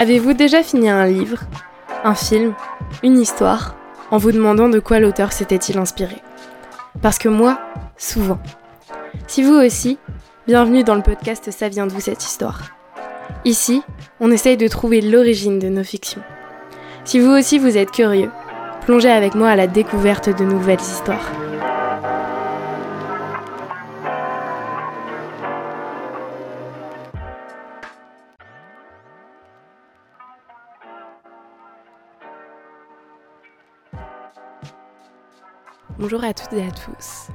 Avez-vous déjà fini un livre, un film, une histoire, en vous demandant de quoi l'auteur s'était-il inspiré? Parce que moi, souvent. Si vous aussi, bienvenue dans le podcast Ça vient d'où cette histoire Ici, on essaye de trouver l'origine de nos fictions. Si vous aussi vous êtes curieux, plongez avec moi à la découverte de nouvelles histoires. Bonjour à toutes et à tous.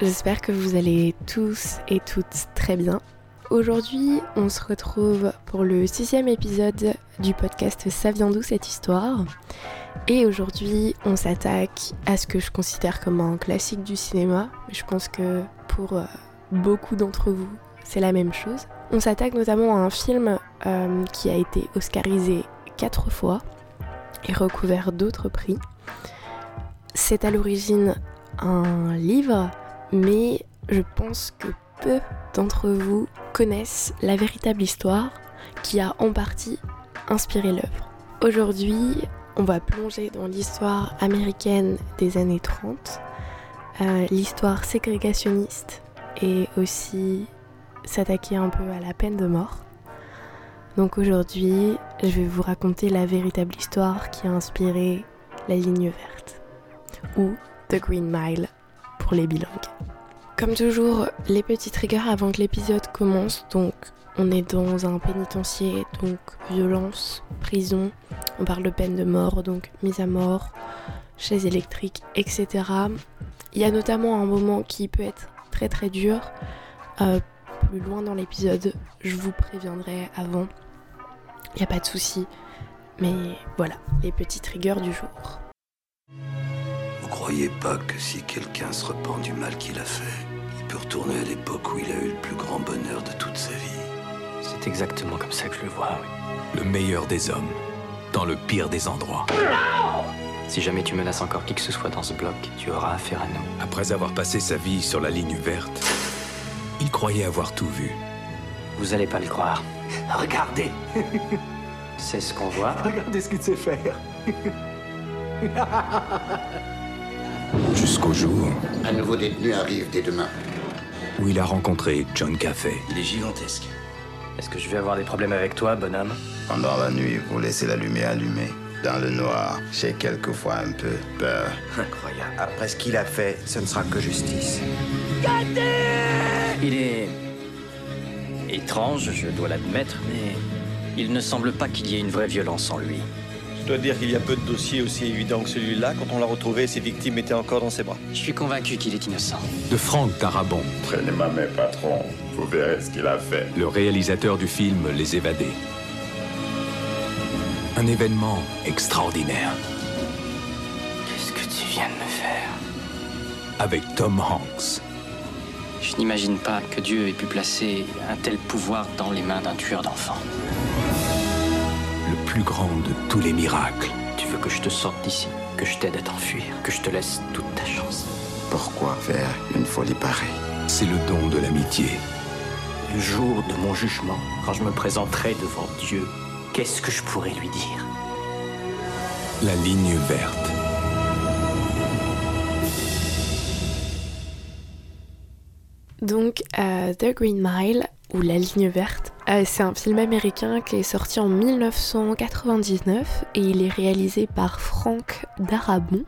J'espère que vous allez tous et toutes très bien. Aujourd'hui, on se retrouve pour le sixième épisode du podcast Ça vient d'où cette histoire? Et aujourd'hui, on s'attaque à ce que je considère comme un classique du cinéma. Je pense que pour euh, beaucoup d'entre vous, c'est la même chose. On s'attaque notamment à un film euh, qui a été oscarisé quatre fois et recouvert d'autres prix. C'est à l'origine un livre, mais je pense que peu d'entre vous connaissent la véritable histoire qui a en partie inspiré l'œuvre. Aujourd'hui, on va plonger dans l'histoire américaine des années 30, euh, l'histoire ségrégationniste et aussi s'attaquer un peu à la peine de mort. Donc aujourd'hui, je vais vous raconter la véritable histoire qui a inspiré la ligne verte ou The Green Mile pour les bilingues. Comme toujours, les petits triggers avant que l'épisode commence. Donc, on est dans un pénitencier, donc violence, prison. On parle de peine de mort, donc mise à mort, chaise électrique, etc. Il y a notamment un moment qui peut être très très dur. Euh, plus loin dans l'épisode, je vous préviendrai avant. Il n'y a pas de souci. Mais voilà, les petits triggers du jour. Vous croyez pas que si quelqu'un se repent du mal qu'il a fait, il peut retourner à l'époque où il a eu le plus grand bonheur de toute sa vie? C'est exactement comme ça que je le vois, oui. Le meilleur des hommes, dans le pire des endroits. Si jamais tu menaces encore qui que ce soit dans ce bloc, tu auras affaire à nous. Après avoir passé sa vie sur la ligne verte, il croyait avoir tout vu. Vous allez pas le croire. Regardez C'est ce qu'on voit. Regardez ce qu'il sait faire Jusqu'au jour Un nouveau détenu arrive dès demain. où il a rencontré John Caffey. Il est gigantesque. Est-ce que je vais avoir des problèmes avec toi, bonhomme? Pendant la nuit, vous laissez la lumière allumée. Dans le noir, j'ai quelquefois un peu peur. Incroyable. Après ce qu'il a fait, ce ne sera que justice. Il est... étrange, je dois l'admettre, mais il ne semble pas qu'il y ait une vraie violence en lui. Je dois dire qu'il y a peu de dossiers aussi évidents que celui-là. Quand on l'a retrouvé, ses victimes étaient encore dans ses bras. Je suis convaincu qu'il est innocent. De Frank Darabont, Prenez ma main, patron. Vous verrez ce qu'il a fait. le réalisateur du film Les Évadés. Un événement extraordinaire Qu'est-ce que tu viens de me faire? Avec Tom Hanks. Je n'imagine pas que Dieu ait pu placer un tel pouvoir dans les mains d'un tueur d'enfants. Le plus grand de tous les miracles. Tu veux que je te sorte d'ici, que je t'aide à t'enfuir, que je te laisse toute ta chance. Pourquoi faire une folie pareille? C'est le don de l'amitié. Le jour de mon jugement, quand je me présenterai devant Dieu, qu'est-ce que je pourrais lui dire? La ligne verte. Donc, euh, The Green Mile, ou La Ligne Verte, euh, c'est un film américain qui est sorti en 1999 et il est réalisé par Frank Darabont.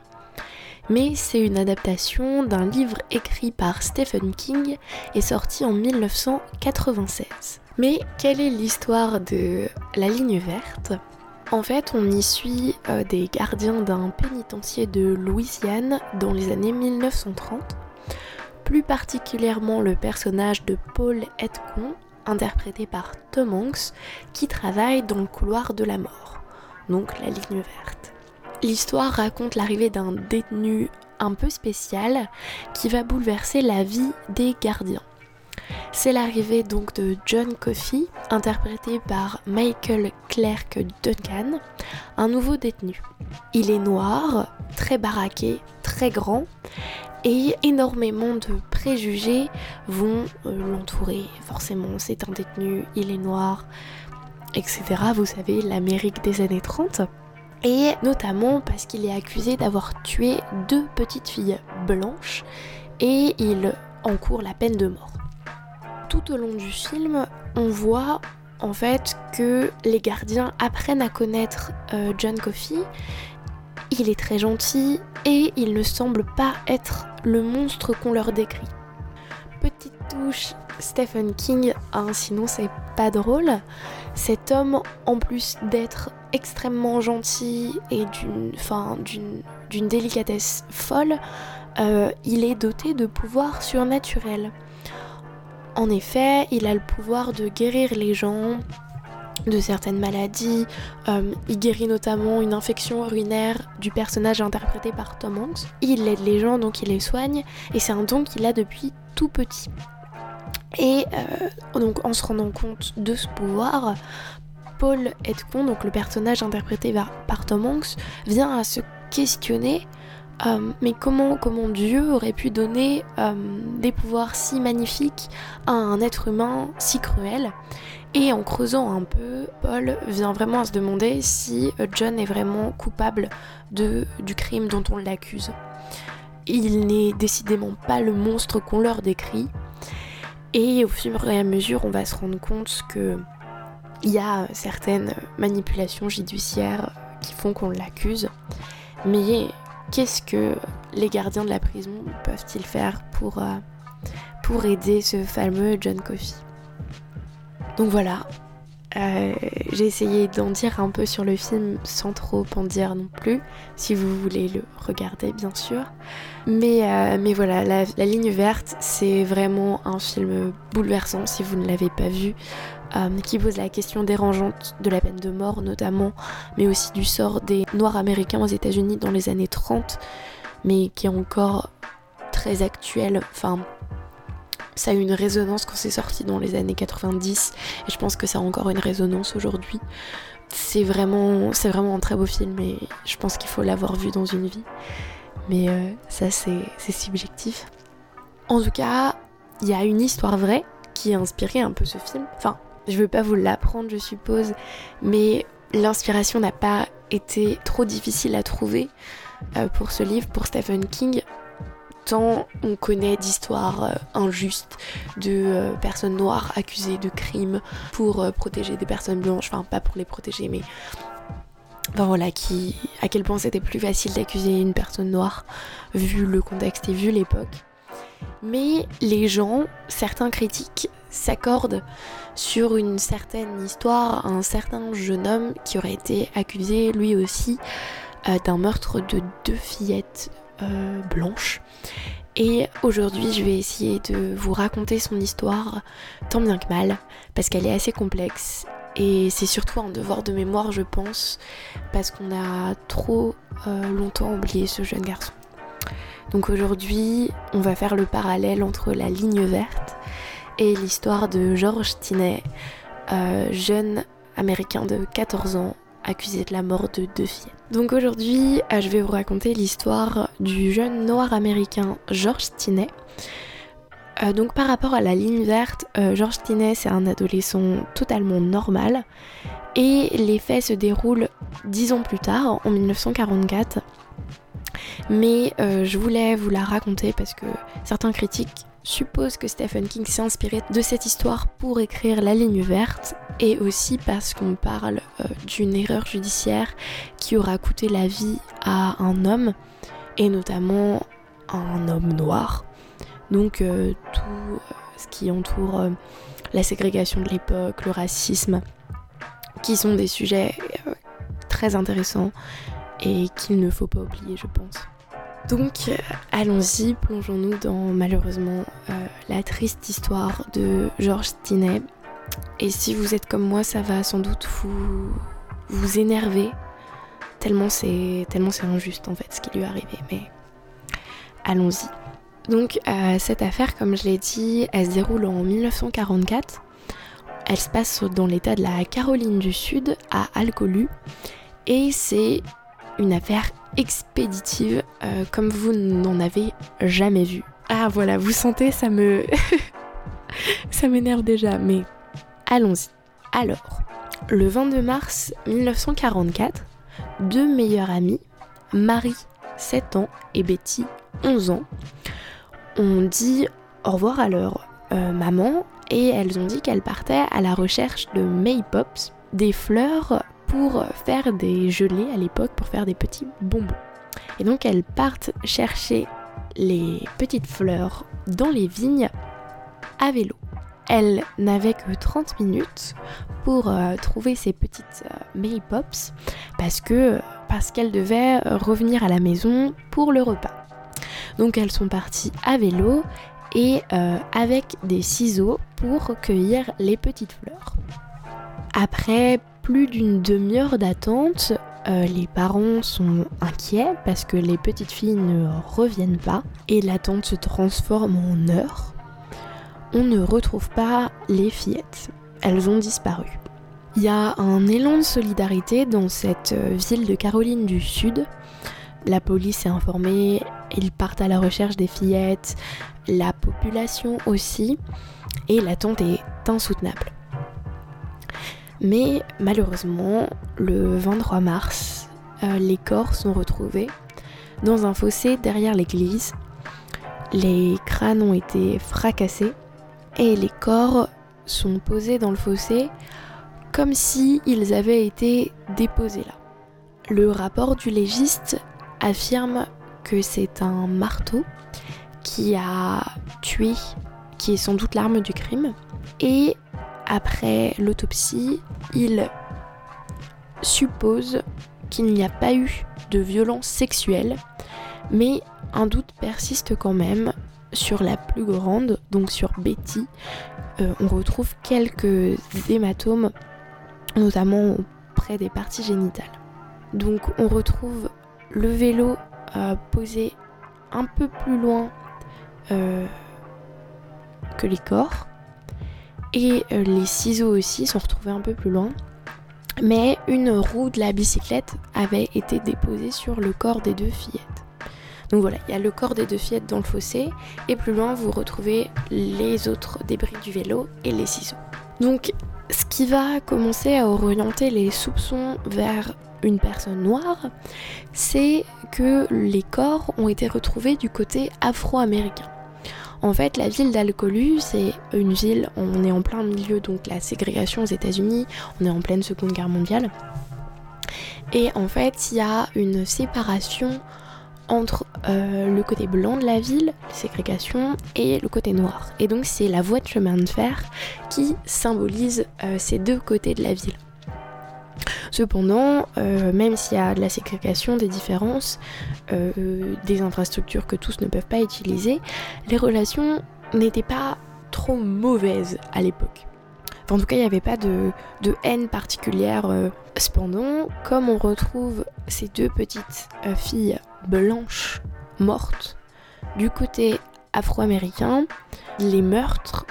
Mais c'est une adaptation d'un livre écrit par Stephen King et sorti en 1996. Mais quelle est l'histoire de La Ligne Verte? En fait, on y suit euh, des gardiens d'un pénitencier de Louisiane dans les années 1930 plus particulièrement le personnage de Paul Edcon, interprété par Tom Hanks, qui travaille dans le couloir de la mort, donc la ligne verte. L'histoire raconte l'arrivée d'un détenu un peu spécial qui va bouleverser la vie des gardiens. C'est l'arrivée donc de John Coffey, interprété par Michael Clark Duncan, un nouveau détenu. Il est noir, très baraqué, très grand, et énormément de préjugés vont euh, l'entourer. Forcément, c'est un détenu, il est noir, etc. Vous savez, l'Amérique des années 30. Et notamment parce qu'il est accusé d'avoir tué deux petites filles blanches et il encourt la peine de mort. Tout au long du film, on voit en fait que les gardiens apprennent à connaître euh, John Coffey. Il est très gentil et il ne semble pas être le monstre qu'on leur décrit. Petite touche Stephen King, hein, sinon c'est pas drôle. Cet homme, en plus d'être extrêmement gentil et d'une, d'une, délicatesse folle, euh, il est doté de pouvoirs surnaturels. En effet, il a le pouvoir de guérir les gens de certaines maladies. Euh, il guérit notamment une infection urinaire du personnage interprété par Tom Hanks. Il aide les gens, donc il les soigne, et c'est un don qu'il a depuis tout petit. Et euh, donc en se rendant compte de ce pouvoir, Paul Edcon, donc le personnage interprété par Tom Hanks, vient à se questionner euh, mais comment, comment Dieu aurait pu donner des pouvoirs si magnifiques à un être humain si cruel? Et en creusant un peu, Paul vient vraiment à se demander si euh, John est vraiment coupable de, du crime dont on l'accuse. Il n'est décidément pas le monstre qu'on leur décrit. Et au fur et à mesure, on va se rendre compte que il y a certaines manipulations judiciaires qui font qu'on l'accuse. Mais qu'est-ce que les gardiens de la prison peuvent-ils faire pour, euh, pour aider ce fameux John Coffey? Donc voilà, euh, j'ai essayé d'en dire un peu sur le film sans trop en dire non plus, si vous voulez le regarder bien sûr. Mais, euh, mais voilà, la, ligne verte, c'est vraiment un film bouleversant si vous ne l'avez pas vu, euh, qui pose la question dérangeante de la peine de mort notamment, mais aussi du sort des Noirs américains aux États-Unis dans les années 30, mais qui est encore très actuel. Enfin, ça a eu une résonance quand c'est sorti dans les années 90 et je pense que ça a encore une résonance aujourd'hui. C'est vraiment, c'est vraiment un très beau film et je pense qu'il faut l'avoir vu dans une vie. Mais euh, ça c'est, subjectif. En tout cas, il y a une histoire vraie qui a inspiré un peu ce film. Enfin, je veux pas vous l'apprendre je suppose, mais l'inspiration n'a pas été trop difficile à trouver euh, pour ce livre, pour Stephen King on connaît d'histoires euh, injustes de euh, personnes noires accusées de crimes pour euh, protéger des personnes blanches, enfin pas pour les protéger mais voilà à quel point c'était plus facile d'accuser une personne noire vu le contexte et vu l'époque. Mais les gens, certains critiques s'accordent sur une certaine histoire, un certain jeune homme qui aurait été accusé lui aussi d'un meurtre de deux fillettes euh, blanche. Et aujourd'hui, je vais essayer de vous raconter son histoire tant bien que mal, parce qu'elle est assez complexe. Et c'est surtout un devoir de mémoire, je pense, parce qu'on a trop euh, longtemps oublié ce jeune garçon. Donc aujourd'hui, on va faire le parallèle entre la ligne verte et l'histoire de George Tinney, euh, jeune américain de 14 ans accusé de la mort de deux filles. Donc aujourd'hui, euh, je vais vous raconter l'histoire du jeune noir américain George Tinney. Euh, donc par rapport à la ligne verte, euh, George Tinney c'est un adolescent totalement normal et les faits se déroulent dix ans plus tard, en 1944. Mais je voulais vous la raconter parce que certains critiques suppose que Stephen King s'est inspiré de cette histoire pour écrire La ligne verte et aussi parce qu'on parle euh, d'une erreur judiciaire qui aura coûté la vie à un homme et notamment un homme noir. Donc euh, tout euh, ce qui entoure la ségrégation de l'époque, le racisme, qui sont des sujets très intéressants et qu'il ne faut pas oublier je pense. Donc euh, allons-y, plongeons-nous dans malheureusement euh, la triste histoire de George Tinney. Et si vous êtes comme moi, ça va sans doute vous, énerver, tellement c'est tellement c'est injuste en fait ce qui lui est arrivé. Mais allons-y. Donc euh, cette affaire, comme je l'ai dit, elle se déroule en 1944. Elle se passe dans l'état de la Caroline du Sud, à Alcolu. Et c'est une affaire expéditive euh, comme vous n'en avez jamais vu. Ah voilà, vous sentez, ça me... ça m'énerve déjà, mais allons-y. Alors, Le 22 mars 1944, deux meilleures amies, Marie, 7 ans, et Betty, 11 ans, ont dit au revoir à leur euh, maman et elles ont dit qu'elles partaient à la recherche de May Pops, des fleurs pour faire des gelées à l'époque, pour faire des petits bonbons. Et donc elles partent chercher les petites fleurs dans les vignes à vélo. Elles n'avaient que 30 minutes pour euh, trouver ces petites euh, May Pops parce que parce qu'elles devaient revenir à la maison pour le repas. Donc elles sont parties à vélo et euh, avec des ciseaux pour cueillir les petites fleurs. Après plus d'une demi-heure d'attente, euh, les parents sont inquiets parce que les petites filles ne reviennent pas et l'attente se transforme en heure. On ne retrouve pas les fillettes. Elles ont disparu. Il y a un élan de solidarité dans cette euh, ville de Caroline du Sud. La police est informée, ils partent à la recherche des fillettes, la population aussi, et l'attente est insoutenable. Mais malheureusement, le 23 mars, euh, les corps sont retrouvés dans un fossé derrière l'église. Les crânes ont été fracassés et les corps sont posés dans le fossé comme si ils avaient été déposés là. Le rapport du légiste affirme que c'est un marteau qui a tué, qui est sans doute l'arme du crime. Et après l'autopsie, il suppose qu'il n'y a pas eu de violence sexuelle, mais un doute persiste quand même sur la plus grande, donc sur Betty. Euh, on retrouve quelques hématomes, notamment près des parties génitales. Donc on retrouve le vélo euh, posé un peu plus loin euh, que les corps. Et euh, les ciseaux aussi sont retrouvés un peu plus loin. Mais une roue de la bicyclette avait été déposée sur le corps des deux fillettes. Donc voilà, il y a le corps des deux fillettes dans le fossé. Et plus loin, vous retrouvez les autres débris du vélo et les ciseaux. Donc ce qui va commencer à orienter les soupçons vers une personne noire, c'est que les corps ont été retrouvés du côté afro-américain. En fait, la ville d'Alcolu, c'est une ville, on est en plein milieu, donc la ségrégation aux États-Unis, on est en pleine Seconde Guerre mondiale. Et en fait, il y a une séparation entre euh, le côté blanc de la ville, la ségrégation, et le côté noir. Et donc, c'est la voie de chemin de fer qui symbolise euh, ces deux côtés de la ville. Cependant, euh, même s'il y a de la ségrégation, des différences, euh, des infrastructures que tous ne peuvent pas utiliser, les relations n'étaient pas trop mauvaises à l'époque. en tout cas, il n'y avait pas de, haine particulière. Euh. Cependant, comme on retrouve ces deux petites filles blanches mortes du côté afro-américain, les meurtres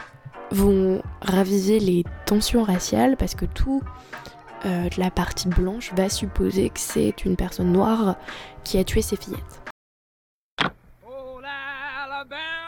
vont raviser les tensions raciales parce que tout euh, la partie blanche va supposer que c'est une personne noire qui a tué ses fillettes. Non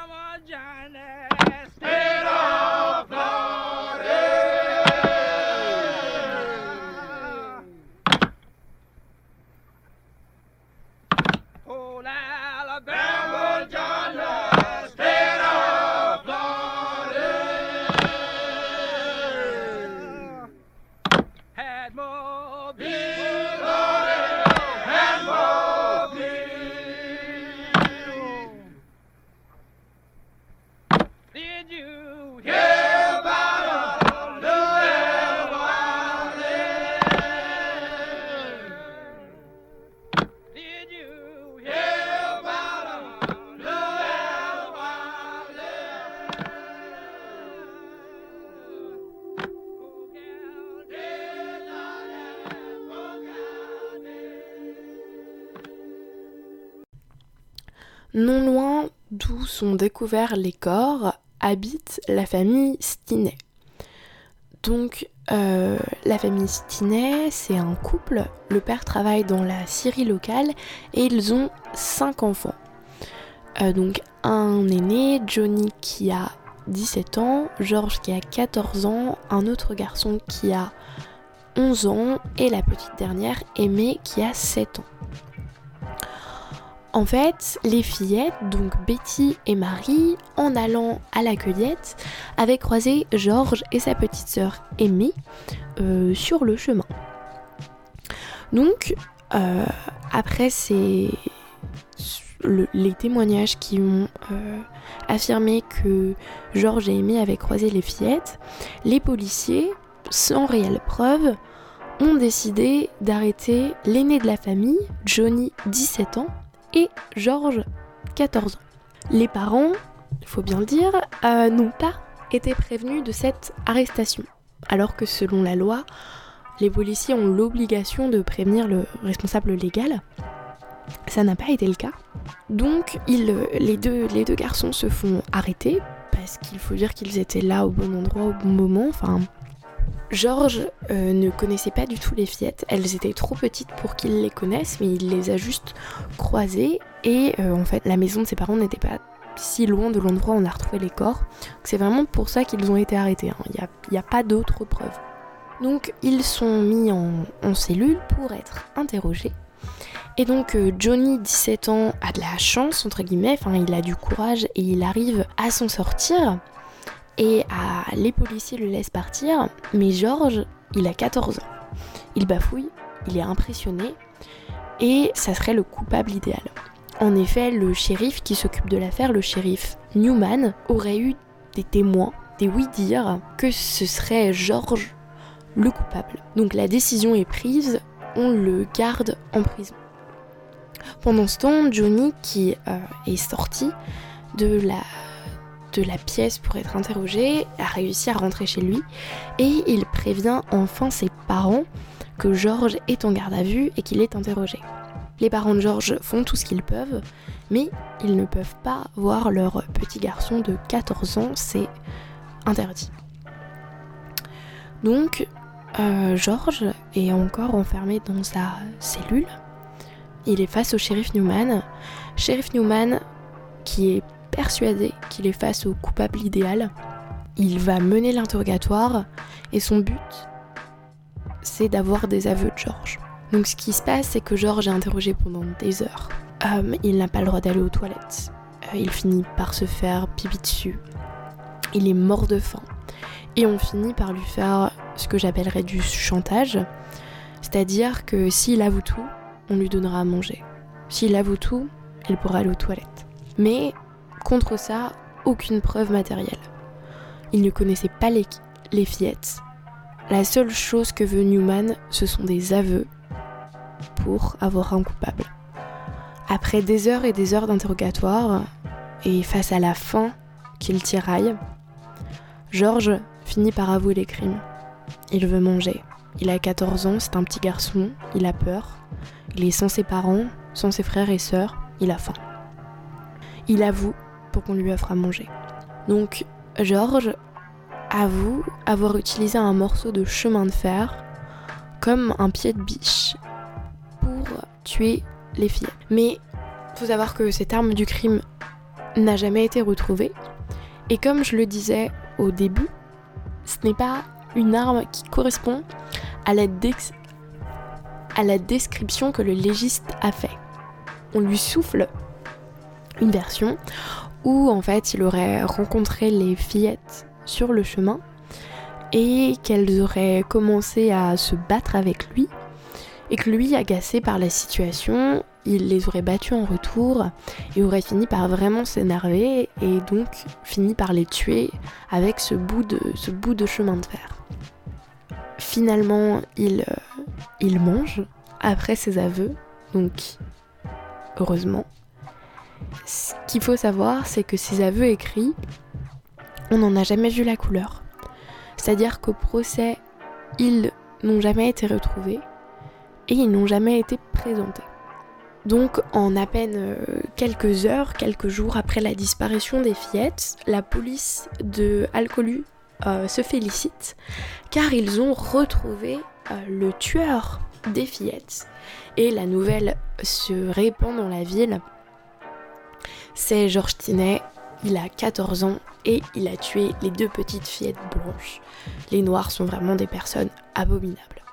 découverts les corps habite la famille Stinet. Donc euh, la famille Stinet, c'est un couple. Le père travaille dans la Syrie locale et ils ont cinq enfants. Euh, donc un aîné, Johnny qui a 17 ans, George qui a 14 ans, un autre garçon qui a 11 ans et la petite dernière Aimée qui a 7 ans. En fait, les fillettes, donc Betty et Marie, en allant à la cueillette, avaient croisé Georges et sa petite sœur Aimée euh, sur le chemin. Donc, euh, après les témoignages qui ont euh, affirmé que Georges et Aimée avaient croisé les fillettes, les policiers, sans réelle preuve, ont décidé d'arrêter l'aîné de la famille, Johnny, 17 ans, et Georges, 14 ans. Les parents, il faut bien le dire, euh, n'ont pas été prévenus de cette arrestation, alors que selon la loi, les policiers ont l'obligation de prévenir le responsable légal. Ça n'a pas été le cas. Donc les, deux, les deux garçons se font arrêter parce qu'il faut dire qu'ils étaient là au bon endroit au bon moment. Enfin, Georges euh, ne connaissait pas du tout les fillettes. Elles étaient trop petites pour qu'il les connaisse, mais il les a juste croisées. Et euh, en fait, la maison de ses parents n'était pas si loin de l'endroit où on a retrouvé les corps. C'est vraiment pour ça qu'ils ont été arrêtés. Hein. Il n'y a, pas d'autres preuves. Donc, ils sont mis en, en cellule pour être interrogés. Et donc euh, Johnny, 17 ans, a de la chance, entre guillemets, enfin il a du courage et il arrive à s'en sortir et les policiers le laissent partir, mais Georges, il a 14 ans. Il bafouille, il est impressionné, et ça serait le coupable idéal. En effet, le shérif qui s'occupe de l'affaire, le shérif Newman, aurait eu des témoins, des oui-dire, que ce serait Georges le coupable. Donc la décision est prise, on le garde en prison. Pendant ce temps, Johnny, qui euh, est sorti de la de la pièce pour être interrogé, a réussi à rentrer chez lui et il prévient enfin ses parents que Georges est en garde à vue et qu'il est interrogé. Les parents de Georges font tout ce qu'ils peuvent, mais ils ne peuvent pas voir leur petit garçon de 14 ans, c'est interdit. Donc, euh, Georges est encore enfermé dans sa cellule. Il est face au shérif Newman. Shérif Newman, qui est persuadé qu'il est face au coupable idéal. Il va mener l'interrogatoire et son but, c'est d'avoir des aveux de Georges. Donc ce qui se passe, c'est que Georges est interrogé pendant des heures. Euh, il n'a pas le droit d'aller aux toilettes. Euh, il finit par se faire pipi dessus. Il est mort de faim. Et on finit par lui faire ce que j'appellerais du chantage. C'est-à-dire que s'il avoue tout, on lui donnera à manger. S'il avoue tout, il pourra aller aux toilettes. Mais Contre ça, aucune preuve matérielle. Il ne connaissait pas les, fillettes. La seule chose que veut Newman, ce sont des aveux pour avoir un coupable. Après des heures et des heures d'interrogatoire, et face à la faim qu'il tiraille, Georges finit par avouer les crimes. Il veut manger. Il a 14 ans, c'est un petit garçon, il a peur. Il est sans ses parents, sans ses frères et sœurs, il a faim. Il avoue pour qu'on lui offre à manger. Donc Georges avoue avoir utilisé un morceau de chemin de fer comme un pied de biche pour tuer les filles. Mais faut savoir que cette arme du crime n'a jamais été retrouvée. Et comme je le disais au début, ce n'est pas une arme qui correspond à la, description que le légiste a fait. On lui souffle une version où en fait il aurait rencontré les fillettes sur le chemin et qu'elles auraient commencé à se battre avec lui et que lui, agacé par la situation, il les aurait battues en retour et aurait fini par vraiment s'énerver et donc fini par les tuer avec ce bout de, chemin de fer. Finalement, euh, il mange après ses aveux, donc heureusement. Ce qu'il faut savoir, c'est que ces aveux écrits, on n'en a jamais vu la couleur. C'est-à-dire qu'au procès, ils n'ont jamais été retrouvés et ils n'ont jamais été présentés. Donc en à peine euh, quelques heures, quelques jours après la disparition des fillettes, la police de Alcolu euh, se félicite car ils ont retrouvé euh, le tueur des fillettes. Et la nouvelle se répand dans la ville c'est Georges Tinet, il a 14 ans et il a tué les deux petites fillettes blanches. Les noirs sont vraiment des personnes abominables.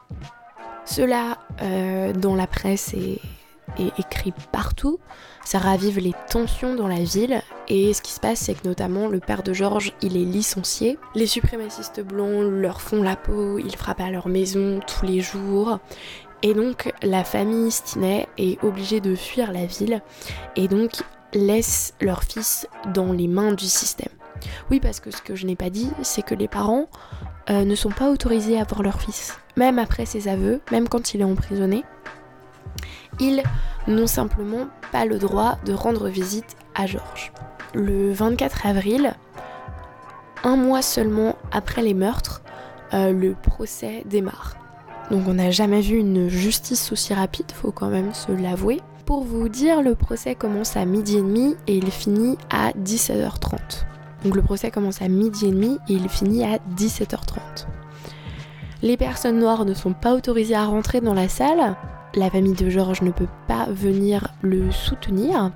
Cela, euh, dans la presse, est, écrit partout. Ça ravive les tensions dans la ville. Et ce qui se passe, c'est que notamment le père de George, il est licencié. Les suprémacistes blancs leur font la peau, ils frappent à leur maison tous les jours. Et donc la famille Stinney est obligée de fuir la ville et donc laisse leur fils dans les mains du système. Oui, parce que ce que je n'ai pas dit, c'est que les parents euh, ne sont pas autorisés à voir leur fils. Même après ses aveux, même quand il est emprisonné, ils n'ont simplement pas le droit de rendre visite à Georges. Le 24 avril, un mois seulement après les meurtres, euh, le procès démarre. Donc on n'a jamais vu une justice aussi rapide, faut quand même se l'avouer. Pour vous dire, le procès commence à midi et demi et il finit à 17h30. Donc le procès commence à midi et demi et il finit à 17h30. Les personnes noires ne sont pas autorisées à rentrer dans la salle. La famille de Georges ne peut pas venir le soutenir.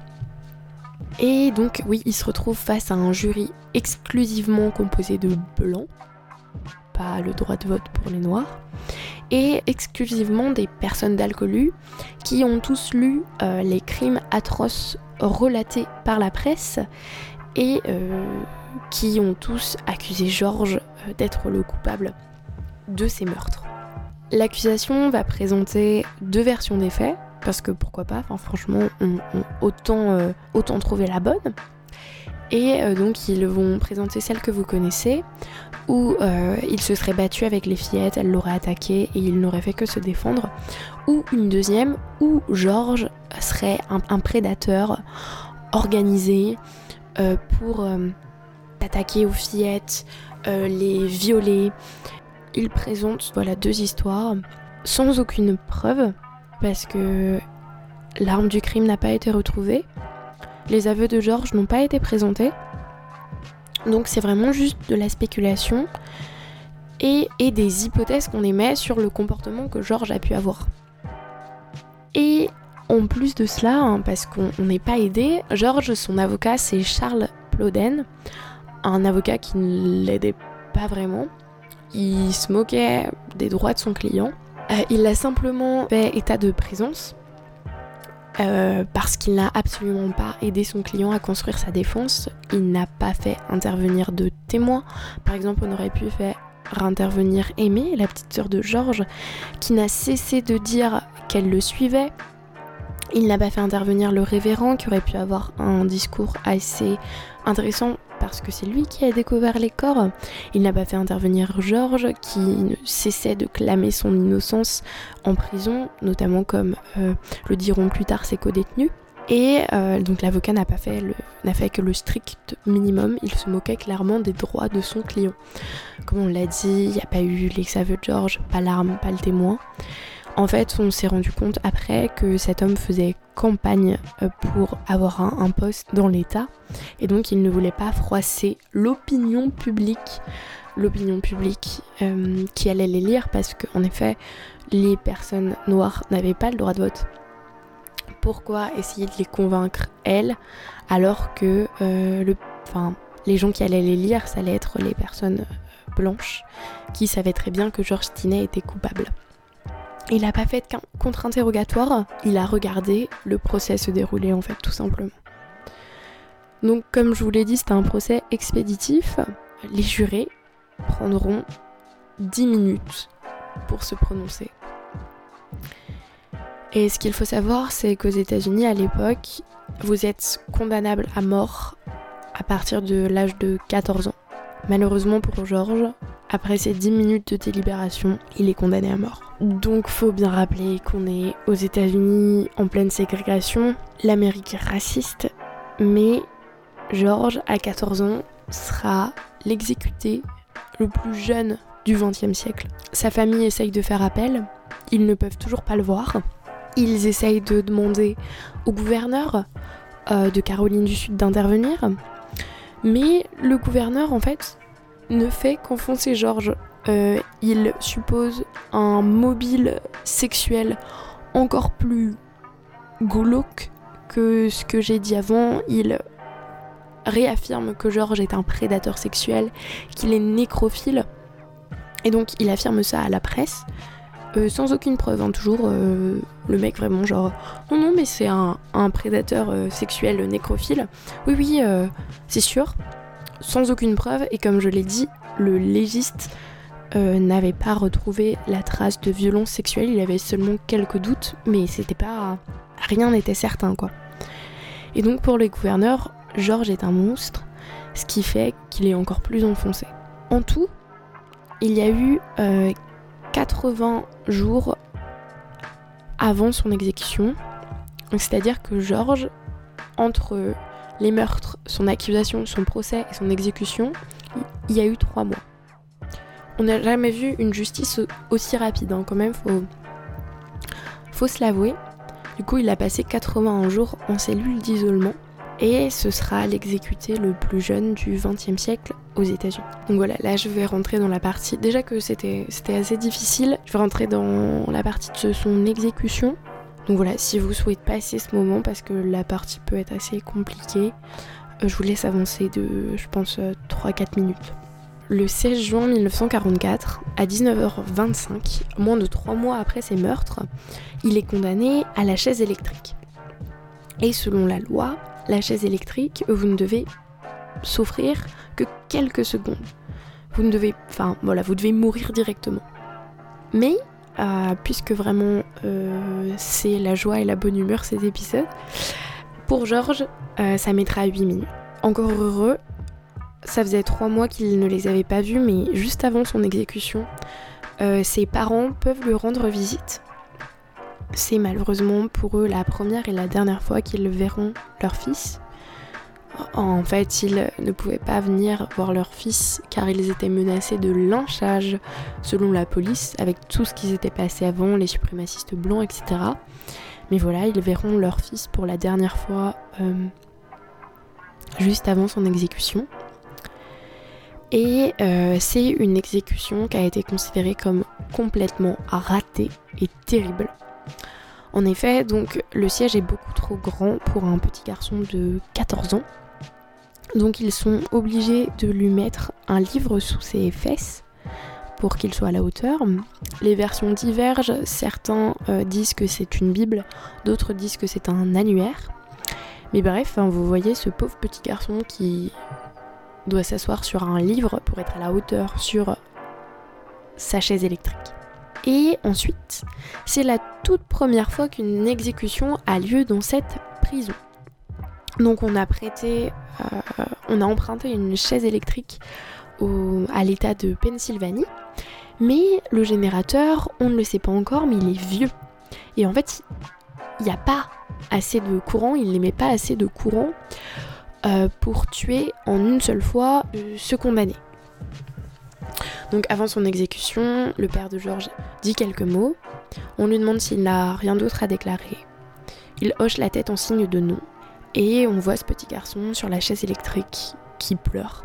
Et donc oui, il se retrouve face à un jury exclusivement composé de blancs. Pas le droit de vote pour les noirs et exclusivement des personnes d'alcoolus qui ont tous lu euh, les crimes atroces relatés par la presse et euh, qui ont tous accusé Georges euh, d'être le coupable de ces meurtres. L'accusation va présenter deux versions des faits, parce que pourquoi pas, franchement, autant, autant trouver la bonne. Et donc ils vont présenter celle que vous connaissez, où euh, il se serait battu avec les fillettes, elle l'aurait attaqué et il n'aurait fait que se défendre, ou une deuxième où Georges serait un, prédateur organisé euh, pour euh, attaquer aux fillettes, les violer. Il présente voilà deux histoires sans aucune preuve parce que l'arme du crime n'a pas été retrouvée. Les aveux de Georges n'ont pas été présentés. Donc c'est vraiment juste de la spéculation et, des hypothèses qu'on émet sur le comportement que Georges a pu avoir. Et en plus de cela, hein, parce qu'on n'est pas aidé, Georges, son avocat, c'est Charles Ploden, un avocat qui ne l'aidait pas vraiment. Il se moquait des droits de son client. Euh, il a simplement fait état de présence euh, parce qu'il n'a absolument pas aidé son client à construire sa défense. Il n'a pas fait intervenir de témoins. Par exemple, on aurait pu faire intervenir Aimée, la petite sœur de Georges, qui n'a cessé de dire qu'elle le suivait. Il n'a pas fait intervenir le révérend, qui aurait pu avoir un discours assez intéressant parce que c'est lui qui a découvert les corps. Il n'a pas fait intervenir Georges, qui ne cessait de clamer son innocence en prison, notamment comme euh, le diront plus tard ses co-détenus. Et euh, donc l'avocat n'a fait, n'a fait que le strict minimum, il se moquait clairement des droits de son client. Comme on l'a dit, il n'y a pas eu l'exaveu de George, pas l'arme, pas le témoin. En fait, on s'est rendu compte après que cet homme faisait campagne euh, pour avoir un, poste dans l'État et donc il ne voulait pas froisser l'opinion publique, l'opinion publique euh, qui allait les lire parce qu'en effet, les personnes noires n'avaient pas le droit de vote. Pourquoi essayer de les convaincre, elles, alors que euh, le, les gens qui allaient les lire, ça allait être les personnes blanches qui savaient très bien que George Stinney était coupable? Il n'a pas fait de contre-interrogatoire, il a regardé le procès se dérouler en fait tout simplement. Donc comme je vous l'ai dit, c'est un procès expéditif. Les jurés prendront 10 minutes pour se prononcer. Et ce qu'il faut savoir, c'est qu'aux États-Unis à l'époque, vous êtes condamnable à mort à partir de l'âge de 14 ans. Malheureusement pour Georges, après ces 10 minutes de délibération, il est condamné à mort. Donc faut bien rappeler qu'on est aux États-Unis en pleine ségrégation, l'Amérique raciste, mais George, à 14 ans, sera l'exécuté le plus jeune du XXe siècle. Sa famille essaye de faire appel, ils ne peuvent toujours pas le voir. Ils essayent de demander au gouverneur euh, de Caroline du Sud d'intervenir, mais le gouverneur, en fait, ne fait qu'enfoncer Georges. Euh, il suppose un mobile sexuel encore plus glauque que ce que j'ai dit avant. Il réaffirme que Georges est un prédateur sexuel, qu'il est nécrophile. Et donc il affirme ça à la presse. Euh, sans aucune preuve, hein, toujours euh, le mec vraiment genre non non mais c'est un, prédateur euh, sexuel nécrophile. Oui oui c'est sûr, sans aucune preuve et comme je l'ai dit, le légiste n'avait pas retrouvé la trace de violence sexuelle, il avait seulement quelques doutes, mais c'était pas rien n'était certain quoi. Et donc pour le gouverneur, Georges est un monstre, ce qui fait qu'il est encore plus enfoncé. En tout, il y a eu 80 jours avant son exécution. C'est-à-dire que Georges, entre les meurtres, son accusation, son procès et son exécution, il y a eu trois mois. On n'a jamais vu une justice aussi rapide, hein, quand même, faut, faut se l'avouer. Du coup, il a passé 81 jours en cellule d'isolement et ce sera l'exécuté le plus jeune du XXe siècle aux États-Unis. Donc voilà, là je vais rentrer dans la partie. Déjà que c'était assez difficile, je vais rentrer dans la partie de son exécution. Donc voilà, si vous souhaitez passer ce moment, parce que la partie peut être assez compliquée, euh, je vous laisse avancer de, je pense, 3-4 euh, minutes. Le 16 juin 1944, à 19h25, moins de 3 mois après ses meurtres, il est condamné à la chaise électrique. Et selon la loi, la chaise électrique, vous ne devez souffrir que quelques secondes. Vous ne devez, enfin voilà, vous devez mourir directement. Mais euh, puisque vraiment euh, c'est la joie et la bonne humeur ces épisodes, pour Georges, euh, ça mettra 8 minutes. Encore heureux, ça faisait 3 mois qu'il ne les avait pas vus, mais juste avant son exécution, ses parents peuvent lui rendre visite c'est malheureusement pour eux la première et la dernière fois qu'ils verront leur fils. En fait, ils ne pouvaient pas venir voir leur fils car ils étaient menacés de lynchage selon la police avec tout ce qui s'était passé avant, les suprémacistes blancs, etc. Mais voilà, ils verront leur fils pour la dernière fois euh, juste avant son exécution. Et euh, c'est une exécution qui a été considérée comme complètement ratée et terrible en effet, donc le siège est beaucoup trop grand pour un petit garçon de 14 ans. Donc ils sont obligés de lui mettre un livre sous ses fesses pour qu'il soit à la hauteur. Les versions divergent, certains euh, disent que c'est une Bible, d'autres disent que c'est un annuaire. Mais bref, hein, vous voyez ce pauvre petit garçon qui doit s'asseoir sur un livre pour être à la hauteur sur sa chaise électrique. Et ensuite, c'est la toute première fois qu'une exécution a lieu dans cette prison. Donc on a prêté, euh, on a emprunté une chaise électrique à l'état de Pennsylvanie, mais le générateur, on ne le sait pas encore, mais il est vieux. Et en fait, il n'y a pas assez de courant, il n'émet pas assez de courant euh, pour tuer en une seule fois euh, ce condamné. Donc avant son exécution, le père de Georges dit quelques mots. On lui demande s'il n'a rien d'autre à déclarer. Il hoche la tête en signe de non. Et on voit ce petit garçon sur la chaise électrique qui pleure.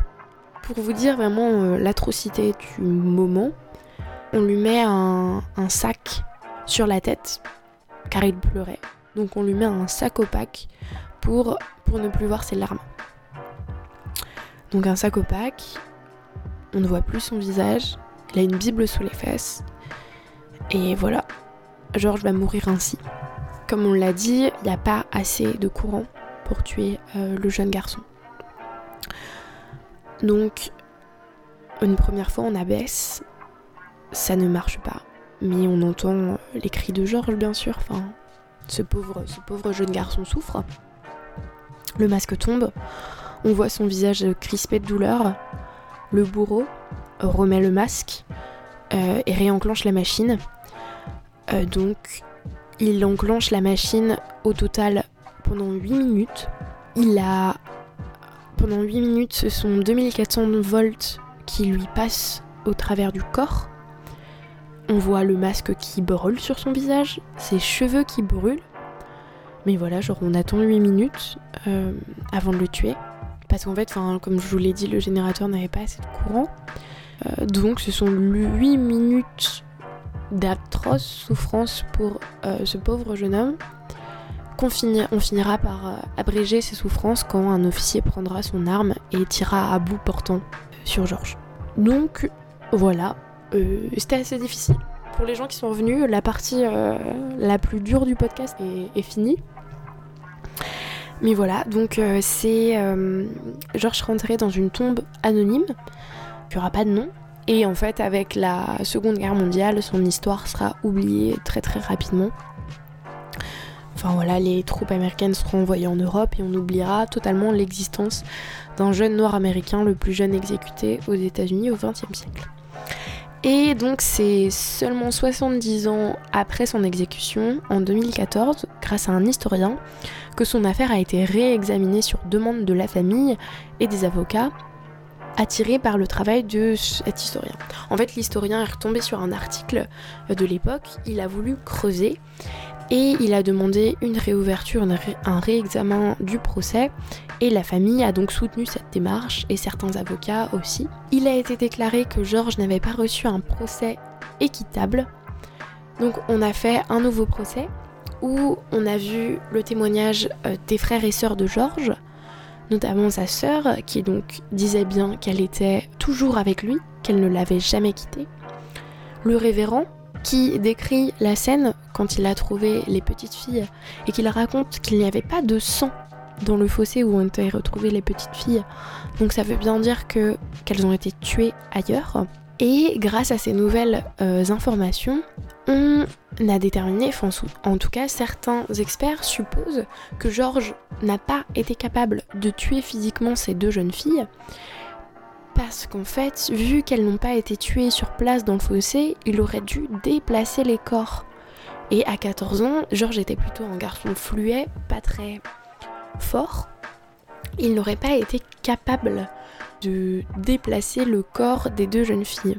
Pour vous dire vraiment euh, l'atrocité du moment, on lui met un, sac sur la tête car il pleurait. Donc on lui met un sac opaque pour, pour ne plus voir ses larmes. Donc un sac opaque, on ne voit plus son visage, il a une Bible sous les fesses. Et voilà, Georges va mourir ainsi. Comme on l'a dit, il n'y a pas assez de courant pour tuer euh, le jeune garçon. Donc, une première fois, on abaisse, ça ne marche pas. Mais on entend les cris de Georges, bien sûr. Enfin, ce pauvre, ce pauvre jeune garçon souffre. Le masque tombe, on voit son visage crispé de douleur. Le bourreau remet le masque euh, et réenclenche la machine. Euh, donc, il enclenche la machine au total pendant 8 minutes. Il a. Pendant 8 minutes, ce sont 2400 volts qui lui passent au travers du corps. On voit le masque qui brûle sur son visage, ses cheveux qui brûlent. Mais voilà, genre on attend 8 minutes euh, avant de le tuer. Parce qu'en fait, comme je vous l'ai dit, le générateur n'avait pas assez de courant. Euh, donc ce sont 8 minutes d'atroce souffrance pour euh, ce pauvre jeune homme. on finira par euh, abréger ses souffrances quand un officier prendra son arme et tirera à bout portant sur Georges. Donc voilà, c'était assez difficile pour les gens qui sont revenus, la partie la plus dure du podcast est finie. Mais voilà, donc euh, c'est euh, rentré dans une tombe anonyme, il n'y aura pas de nom. Et en fait, avec la Seconde Guerre mondiale, son histoire sera oubliée très très rapidement. Enfin voilà, les troupes américaines seront envoyées en Europe et on oubliera totalement l'existence d'un jeune noir américain, le plus jeune exécuté aux États-Unis au XXe siècle. Et donc c'est seulement 70 ans après son exécution, en 2014, grâce à un historien, que son affaire a été réexaminée sur demande de la famille et des avocats, attirés par le travail de cet historien. En fait, l'historien est retombé sur un article de l'époque, il a voulu creuser et il a demandé une réouverture, un réexamen du procès et la famille a donc soutenu cette démarche et certains avocats aussi. Il a été déclaré que Georges n'avait pas reçu un procès équitable. Donc on a fait un nouveau procès où on a vu le témoignage euh, des frères et sœurs de Georges, notamment sa sœur qui donc disait bien qu'elle était toujours avec lui, qu'elle ne l'avait jamais quitté. Le révérend qui décrit la scène quand il a trouvé les petites filles et qu'il raconte qu'il n'y avait pas de sang dans le fossé où ont été retrouvées les petites filles. Donc ça veut bien dire que qu'elles ont été tuées ailleurs. Et grâce à ces nouvelles euh, informations, on a déterminé, enfin, en tout cas certains experts supposent que Georges n'a pas été capable de tuer physiquement ces deux jeunes filles, parce qu'en fait, vu qu'elles n'ont pas été tuées sur place dans le fossé, il aurait dû déplacer les corps. Et à 14 ans, Georges était plutôt un garçon fluet, pas très fort. Il n'aurait pas été capable de déplacer le corps des deux jeunes filles.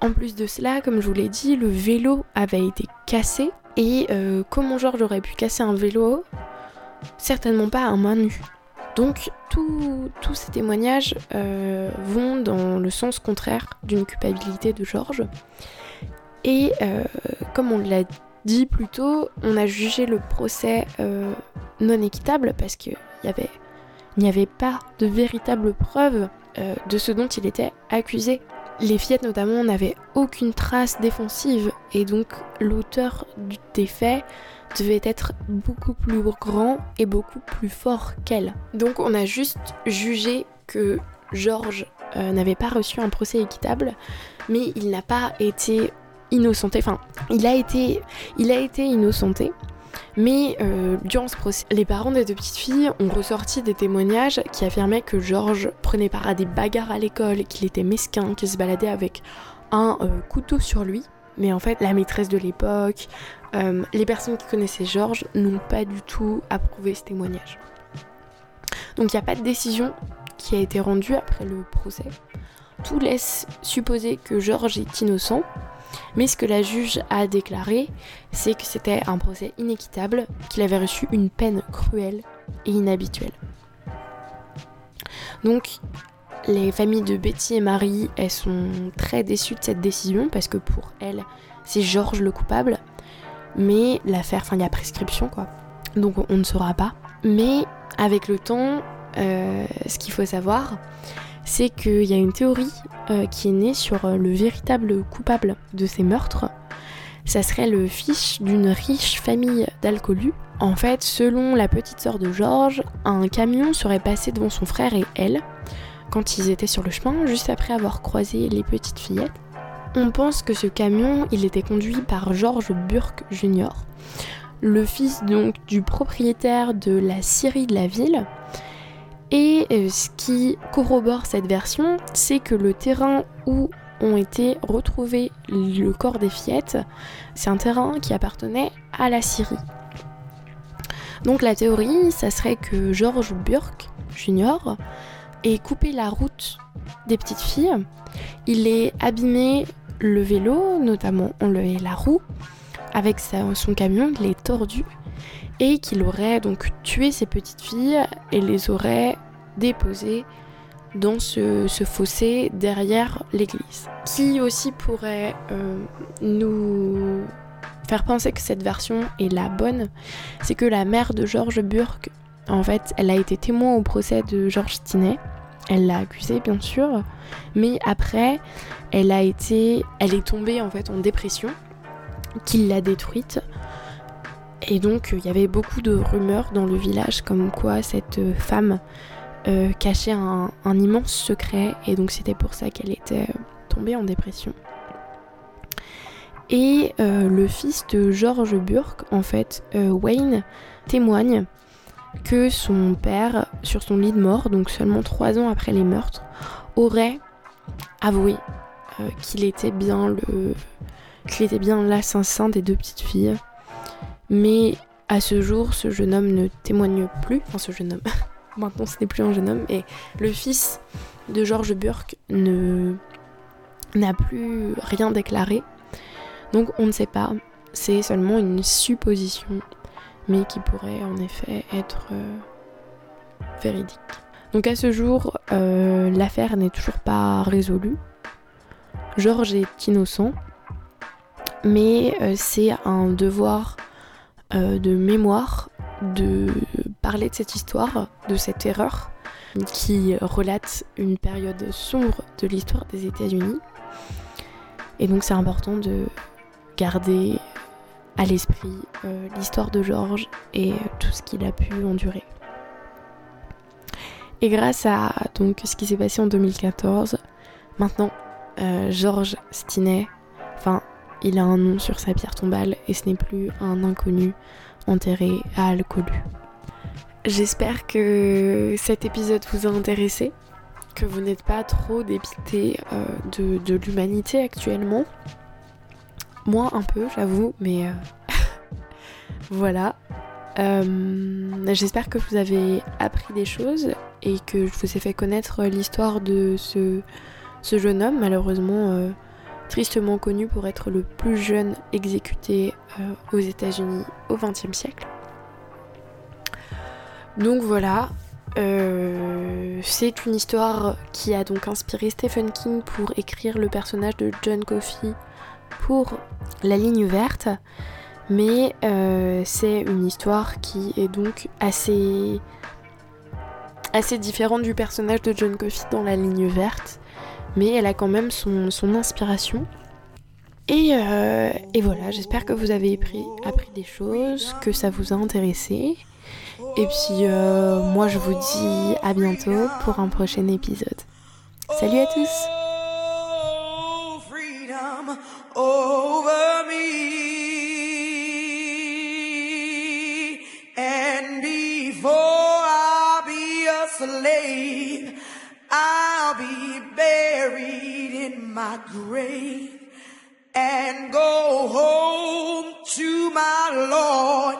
En plus de cela, comme je vous l'ai dit, le vélo avait été cassé. Et euh, comment Georges aurait pu casser un vélo? Certainement pas à main nue. Donc tous ces témoignages euh, vont dans le sens contraire d'une culpabilité de Georges. Et euh, comme on l'a dit plus tôt, on a jugé le procès euh, non équitable parce qu'il n'y avait pas de véritable preuve de ce dont il était accusé. Les fillettes notamment n'avaient aucune trace défensive et donc l'auteur des faits devait être beaucoup plus grand et beaucoup plus fort qu'elle. Donc on a juste jugé que Georges euh, n'avait pas reçu un procès équitable, mais il n'a pas été innocenté. Enfin, il a été, il a été innocenté. Mais euh, durant ce procès, les parents des deux petites filles ont ressorti des témoignages qui affirmaient que Georges prenait part à des bagarres à l'école, qu'il était mesquin, qu'il se baladait avec un euh, couteau sur lui. Mais en fait, la maîtresse de l'époque, euh, les personnes qui connaissaient Georges n'ont pas du tout approuvé ce témoignage. Donc il n'y a pas de décision qui a été rendue après le procès. Tout laisse supposer que Georges est innocent, mais ce que la juge a déclaré, c'est que c'était un procès inéquitable, qu'il avait reçu une peine cruelle et inhabituelle. Donc les familles de Betty et Marie, elles sont très déçues de cette décision parce que pour elles, c'est Georges le coupable. Mais l'affaire, enfin, il y a prescription quoi. Donc on ne saura pas. Mais avec le temps, euh, ce qu'il faut savoir, c'est qu'il y a une théorie euh, qui est née sur euh, le véritable coupable de ces meurtres. Ça serait le fils d'une riche famille d'alcoolus. En fait, selon la petite sœur de Georges, un camion serait passé devant son frère et elle quand ils étaient sur le chemin, juste après avoir croisé les petites fillettes. On pense que ce camion, il était conduit par George Burke Jr., le fils donc du propriétaire de la scierie de la ville. Et euh, ce qui corrobore cette version, c'est que le terrain où ont été retrouvés le corps des fillettes, c'est un terrain qui appartenait à la Syrie. Donc la théorie, ça serait que George Burke Jr et coupé la route des petites filles. Il est abîmé le vélo, notamment on le, la roue, avec son camion, il est tordu et qu'il aurait donc tué ces petites filles et les aurait déposées dans ce, fossé derrière l'église. Qui aussi pourrait euh, nous faire penser que cette version est la bonne, c'est que la mère de Georges Burke, en fait, elle a été témoin au procès de Georges Tinet elle l'a accusé bien sûr, mais après, elle a été, elle est tombée en fait en dépression, qui l'a détruite. Et donc il y avait beaucoup de rumeurs dans le village comme quoi cette femme euh, cachait un, immense secret et donc c'était pour ça qu'elle était tombée en dépression. Et euh, le fils de George Burke, en fait, euh, Wayne, témoigne que son père, sur son lit de mort, donc seulement trois ans après les meurtres, aurait avoué euh, qu'il était bien le qu'il était bien l'assassin des deux petites filles. Mais à ce jour, ce jeune homme ne témoigne plus. Enfin, ce jeune homme. Maintenant, ce n'est plus un jeune homme. Et le fils de George Burke ne n'a plus rien déclaré. Donc, on ne sait pas. C'est seulement une supposition mais qui pourrait en effet être euh, véridique. Donc à ce jour, euh, l'affaire n'est toujours pas résolue. Georges est innocent, mais euh, c'est un devoir de mémoire de parler de cette histoire, de cette erreur, qui relate une période sombre de l'histoire des États-Unis. Et donc c'est important de garder à l'esprit euh, l'histoire de Georges et tout ce qu'il a pu endurer. Et grâce à donc ce qui s'est passé en 2014, maintenant euh, Georges Stinet, enfin il a un nom sur sa pierre tombale et ce n'est plus un inconnu enterré à Alcolu. J'espère que cet épisode vous a intéressé, que vous n'êtes pas trop dépité euh, de l'humanité actuellement moi un peu, j'avoue, mais euh, voilà. Euh, j'espère que vous avez appris des choses et que je vous ai fait connaître l'histoire de ce, jeune homme, malheureusement euh, tristement connu pour être le plus jeune exécuté aux États-Unis au XXe siècle. Donc voilà, c'est une histoire qui a donc inspiré Stephen King pour écrire le personnage de John Coffey pour la ligne verte, mais euh, c'est une histoire qui est donc assez assez différente du personnage de John Coffey dans la ligne verte, mais elle a quand même son, inspiration. Et, euh, et voilà, j'espère que vous avez appris, appris, des choses, que ça vous a intéressé. Et puis euh, moi je vous dis à bientôt pour un prochain épisode. Salut à tous over me. And before I'll be a slave, I'll be buried in my grave and go home to my Lord.